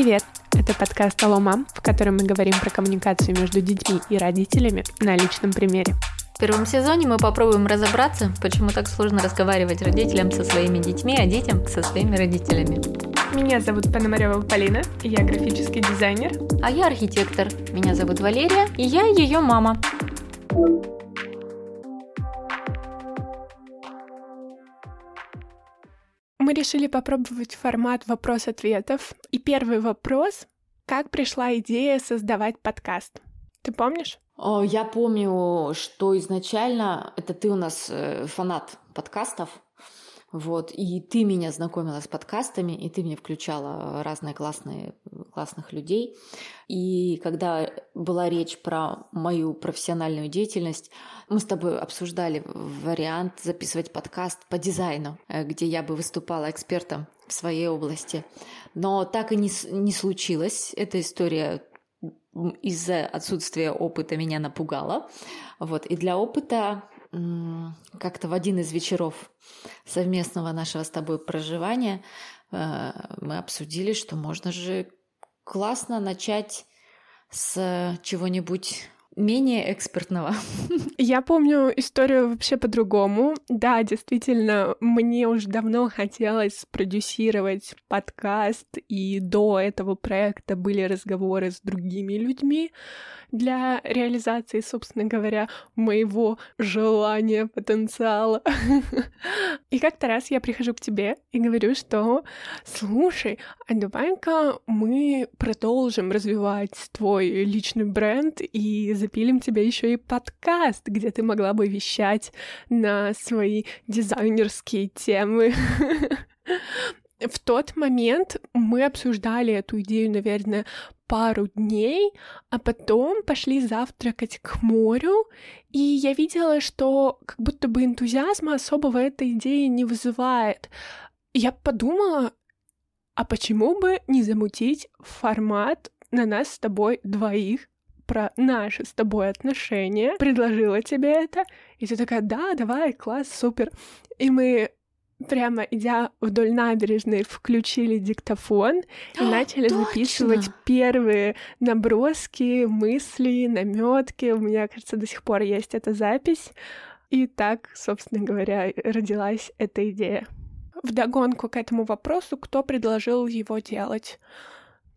Привет! Это подкаст «Алло, мам», в котором мы говорим про коммуникацию между детьми и родителями на личном примере. В первом сезоне мы попробуем разобраться, почему так сложно разговаривать родителям со своими детьми, а детям со своими родителями. Меня зовут Пономарева Полина, я графический дизайнер. А я архитектор. Меня зовут Валерия, и я ее мама. Мы решили попробовать формат вопрос-ответов. Первый вопрос — как пришла идея создавать подкаст? Ты помнишь? Я помню, что изначально это ты у нас э, фанат подкастов, вот, и ты меня знакомила с подкастами, и ты мне включала разные классные, классных людей. И когда была речь про мою профессиональную деятельность, мы с тобой обсуждали вариант записывать подкаст по дизайну, э, где я бы выступала экспертом в своей области. Но так и не, не случилось. Эта история из-за отсутствия опыта меня напугала. Вот. И для опыта как-то в один из вечеров совместного нашего с тобой проживания э, мы обсудили, что можно же классно начать с чего-нибудь менее экспертного. Я помню историю вообще по-другому. Да, действительно, мне уже давно хотелось продюсировать подкаст, и до этого проекта были разговоры с другими людьми для реализации, собственно говоря, моего желания, потенциала. И как-то раз я прихожу к тебе и говорю, что слушай, а давай-ка мы продолжим развивать твой личный бренд и запилим тебе еще и подкаст, где ты могла бы вещать на свои дизайнерские темы. В тот момент мы обсуждали эту идею, наверное, пару дней, а потом пошли завтракать к морю, и я видела, что как будто бы энтузиазма особого эта идея не вызывает. Я подумала, а почему бы не замутить формат на нас с тобой двоих про наши с тобой отношения, предложила тебе это, и ты такая, да, давай, класс, супер. И мы прямо идя вдоль набережной, включили диктофон и начали точно! записывать первые наброски, мысли, наметки. У меня, кажется, до сих пор есть эта запись. И так, собственно говоря, родилась эта идея. Вдогонку к этому вопросу, кто предложил его делать?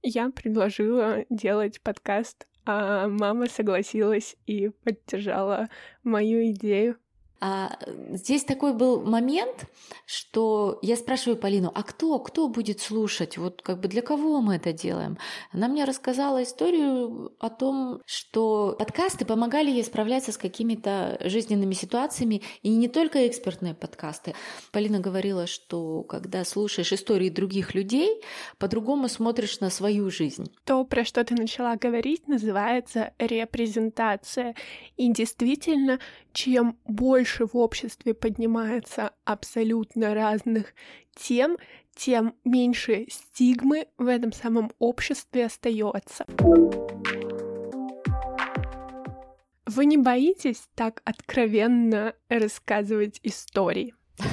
Я предложила делать подкаст, а мама согласилась и поддержала мою идею. А, здесь такой был момент, что я спрашиваю Полину, а кто, кто будет слушать? Вот как бы для кого мы это делаем? Она мне рассказала историю о том, что подкасты помогали ей справляться с какими-то жизненными ситуациями, и не только экспертные подкасты. Полина говорила, что когда слушаешь истории других людей, по-другому смотришь на свою жизнь. То, про что ты начала говорить, называется репрезентация. И действительно, чем больше в обществе поднимается абсолютно разных тем, тем меньше стигмы в этом самом обществе остается. Вы не боитесь так откровенно рассказывать истории?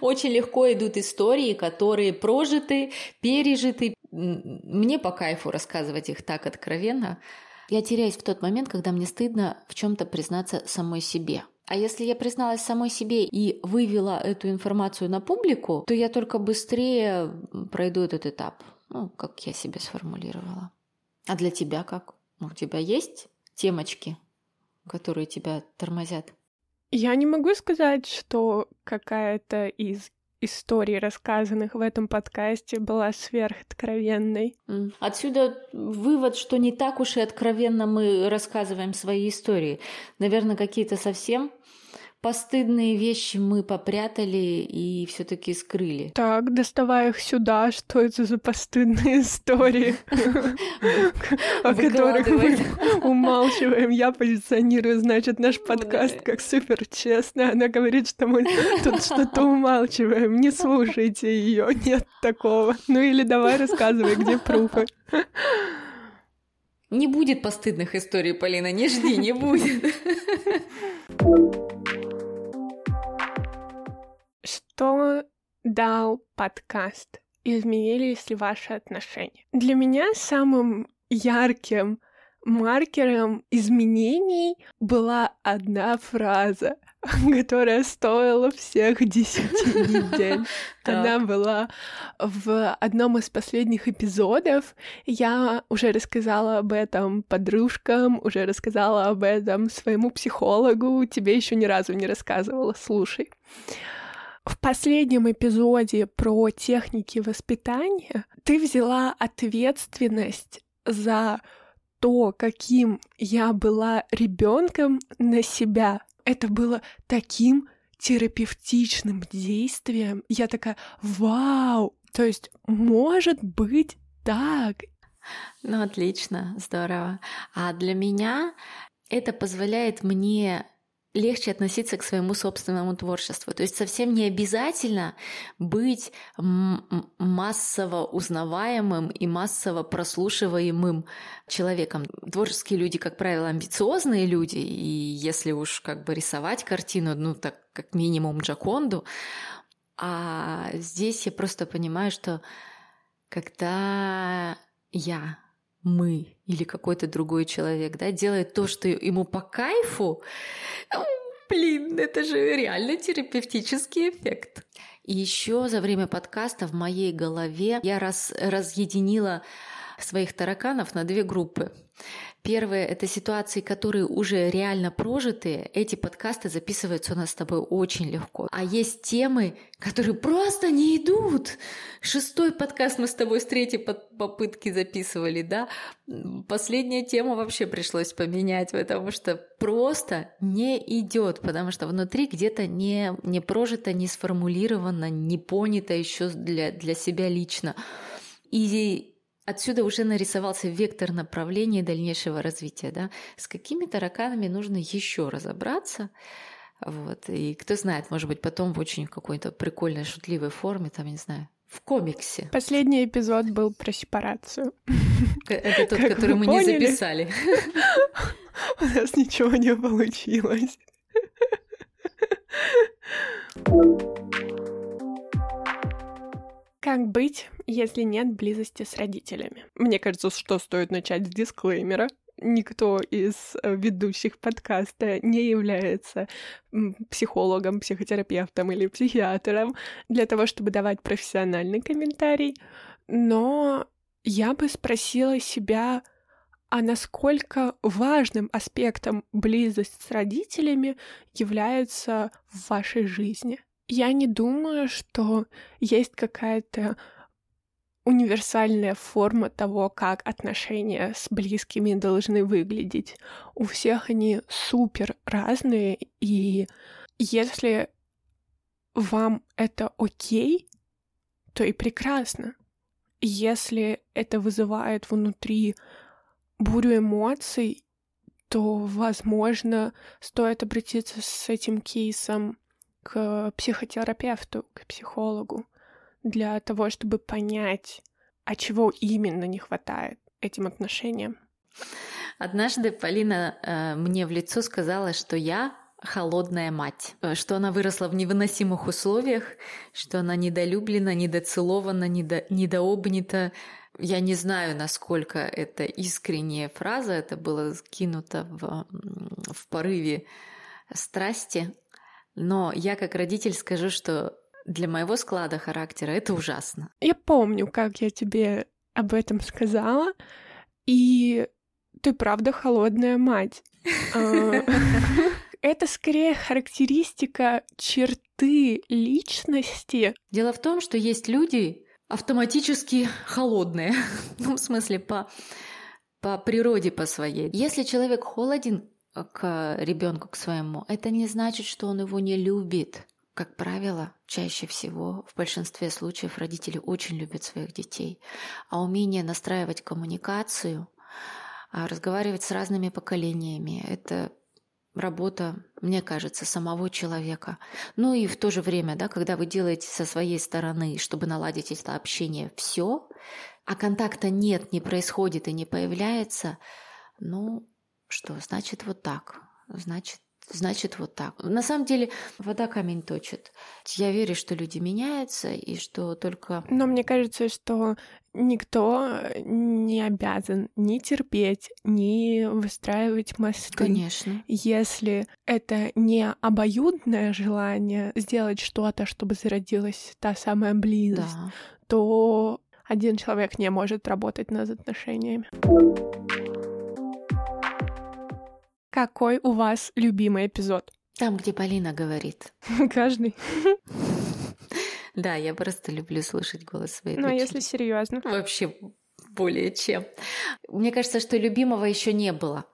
Очень легко идут истории, которые прожиты, пережиты. Мне по кайфу рассказывать их так откровенно. Я теряюсь в тот момент, когда мне стыдно в чем-то признаться самой себе. А если я призналась самой себе и вывела эту информацию на публику, то я только быстрее пройду этот этап, ну, как я себе сформулировала. А для тебя как? У тебя есть темочки, которые тебя тормозят? Я не могу сказать, что какая-то из историй, рассказанных в этом подкасте, была сверхоткровенной. Отсюда вывод, что не так уж и откровенно мы рассказываем свои истории. Наверное, какие-то совсем постыдные вещи мы попрятали и все-таки скрыли. Так, доставая их сюда, что это за постыдные истории, о которых мы умалчиваем. Я позиционирую, значит, наш подкаст как супер честно. Она говорит, что мы тут что-то умалчиваем. Не слушайте ее, нет такого. Ну или давай рассказывай, где пруфы. Не будет постыдных историй, Полина, не жди, не будет. Что дал подкаст изменились ли ваши отношения. Для меня самым ярким маркером изменений была одна фраза, которая стоила всех десяти недель. Она была в одном из последних эпизодов. Я уже рассказала об этом подружкам, уже рассказала об этом своему психологу. Тебе еще ни разу не рассказывала. Слушай. В последнем эпизоде про техники воспитания ты взяла ответственность за то, каким я была ребенком на себя. Это было таким терапевтичным действием. Я такая, вау, то есть может быть так. Ну, отлично, здорово. А для меня это позволяет мне легче относиться к своему собственному творчеству. То есть совсем не обязательно быть массово узнаваемым и массово прослушиваемым человеком. Творческие люди, как правило, амбициозные люди, и если уж как бы рисовать картину, ну так как минимум Джаконду, а здесь я просто понимаю, что когда я мы или какой-то другой человек, да, делает то, что ему по кайфу, блин, это же реально терапевтический эффект. И еще за время подкаста в моей голове я раз, разъединила своих тараканов на две группы. Первое – это ситуации, которые уже реально прожитые. Эти подкасты записываются у нас с тобой очень легко. А есть темы, которые просто не идут. Шестой подкаст мы с тобой с третьей попытки записывали, да? Последняя тема вообще пришлось поменять, потому что просто не идет, потому что внутри где-то не, не прожито, не сформулировано, не понято еще для, для себя лично. И Отсюда уже нарисовался вектор направления дальнейшего развития. Да? С какими тараканами нужно еще разобраться. Вот. И кто знает, может быть, потом в очень какой-то прикольной, шутливой форме, там, не знаю, в комиксе. Последний эпизод был про сепарацию. Это тот, который мы не записали. У нас ничего не получилось. Как быть, если нет близости с родителями? Мне кажется, что стоит начать с дисклеймера. Никто из э, ведущих подкаста не является психологом, психотерапевтом или психиатром для того, чтобы давать профессиональный комментарий. Но я бы спросила себя, а насколько важным аспектом близость с родителями является в вашей жизни? Я не думаю, что есть какая-то универсальная форма того, как отношения с близкими должны выглядеть. У всех они супер разные, и если вам это окей, то и прекрасно. Если это вызывает внутри бурю эмоций, то, возможно, стоит обратиться с этим кейсом к психотерапевту, к психологу, для того, чтобы понять, а чего именно не хватает этим отношениям. Однажды Полина э, мне в лицо сказала, что я холодная мать, э, что она выросла в невыносимых условиях, что она недолюблена, недоцелована, недо, недообнята. Я не знаю, насколько это искренняя фраза, это было скинуто в, в порыве страсти, но я как родитель скажу, что для моего склада характера это ужасно. Я помню, как я тебе об этом сказала, и ты правда холодная мать. А, это скорее характеристика черты личности. Дело в том, что есть люди автоматически холодные, ну, в смысле, по, по природе по своей. Если человек холоден, к ребенку, к своему, это не значит, что он его не любит. Как правило, чаще всего, в большинстве случаев родители очень любят своих детей. А умение настраивать коммуникацию, а, разговаривать с разными поколениями – это работа, мне кажется, самого человека. Ну и в то же время, да, когда вы делаете со своей стороны, чтобы наладить это общение, все, а контакта нет, не происходит и не появляется, ну, что значит вот так? Значит, значит вот так. На самом деле вода камень точит. Я верю, что люди меняются и что только... Но мне кажется, что никто не обязан ни терпеть, ни выстраивать мосты. Конечно. Если это не обоюдное желание сделать что-то, чтобы зародилась та самая близость, Да. то один человек не может работать над отношениями. Какой у вас любимый эпизод? Там, где Полина говорит. Каждый. Да, я просто люблю слышать голос своей Ну, а если серьезно? Вообще более чем. Мне кажется, что любимого еще не было.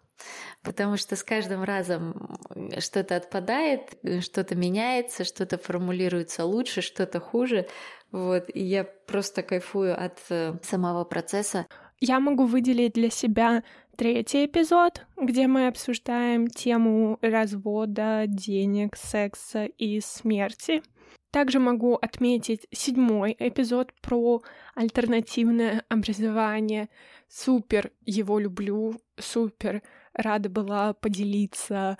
Потому что с каждым разом что-то отпадает, что-то меняется, что-то формулируется лучше, что-то хуже. Вот. И я просто кайфую от э, самого процесса. Я могу выделить для себя третий эпизод, где мы обсуждаем тему развода, денег, секса и смерти. Также могу отметить седьмой эпизод про альтернативное образование. Супер его люблю, супер рада была поделиться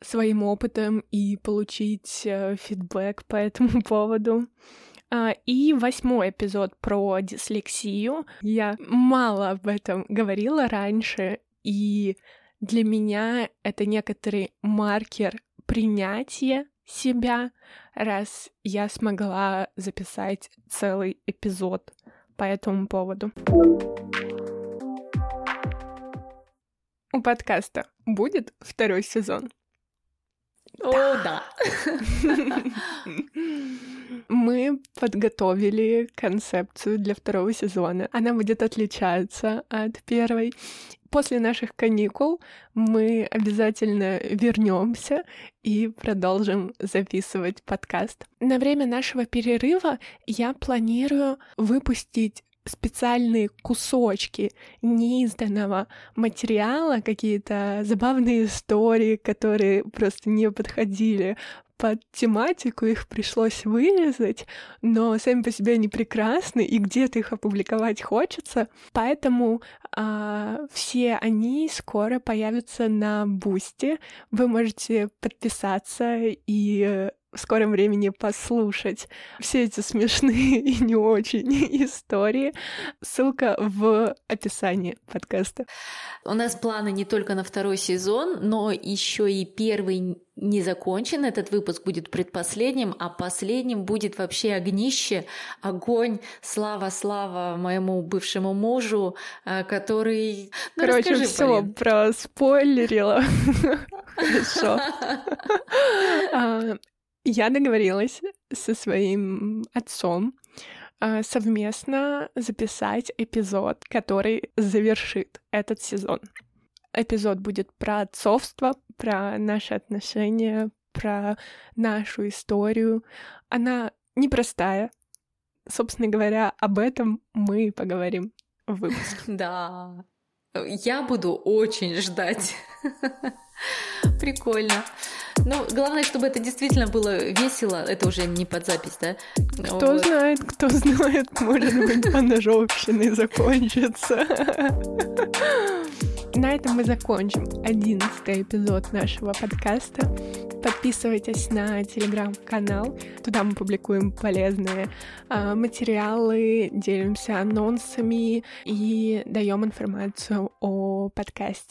своим опытом и получить э, фидбэк по этому поводу. А, И восьмой эпизод про дислексию. Я мало об этом говорила раньше, и для меня это некоторый маркер принятия себя, раз я смогла записать целый эпизод по этому поводу. У подкаста будет второй сезон? О, да. Мы подготовили концепцию для второго сезона. Она будет отличаться от первой. После наших каникул мы обязательно вернемся и продолжим записывать подкаст. На время нашего перерыва я планирую выпустить специальные кусочки неизданного материала, какие-то забавные истории, которые просто не подходили под тематику, их пришлось вырезать, но сами по себе они прекрасны, и где-то их опубликовать хочется. Поэтому а, все они скоро появятся на Бусте. Вы можете подписаться и э, в скором времени послушать все эти смешные и не очень истории. Ссылка в описании подкаста. У нас планы не только на второй сезон, но еще и первый не закончен. Этот выпуск будет предпоследним, а последним будет вообще огнище, огонь, слава, слава моему бывшему мужу, а, который... Ну, Короче, расскажи, все Полин. про спойлерила. Хорошо. Я договорилась со своим отцом а, совместно записать эпизод, который завершит этот сезон. Эпизод будет про отцовство, про наши отношения, про нашу историю. Она непростая. Собственно говоря, об этом мы поговорим в выпуске. Да. Я буду очень ждать. Прикольно. Ну, главное, чтобы это действительно было весело. Это уже не под запись, да? Кто Вот. знает, кто знает, может быть, поножовщиной закончится. На этом мы закончим одиннадцатый эпизод нашего подкаста. Подписывайтесь на телеграм-канал. Туда мы публикуем полезные а, материалы, делимся анонсами и даем информацию о подкасте.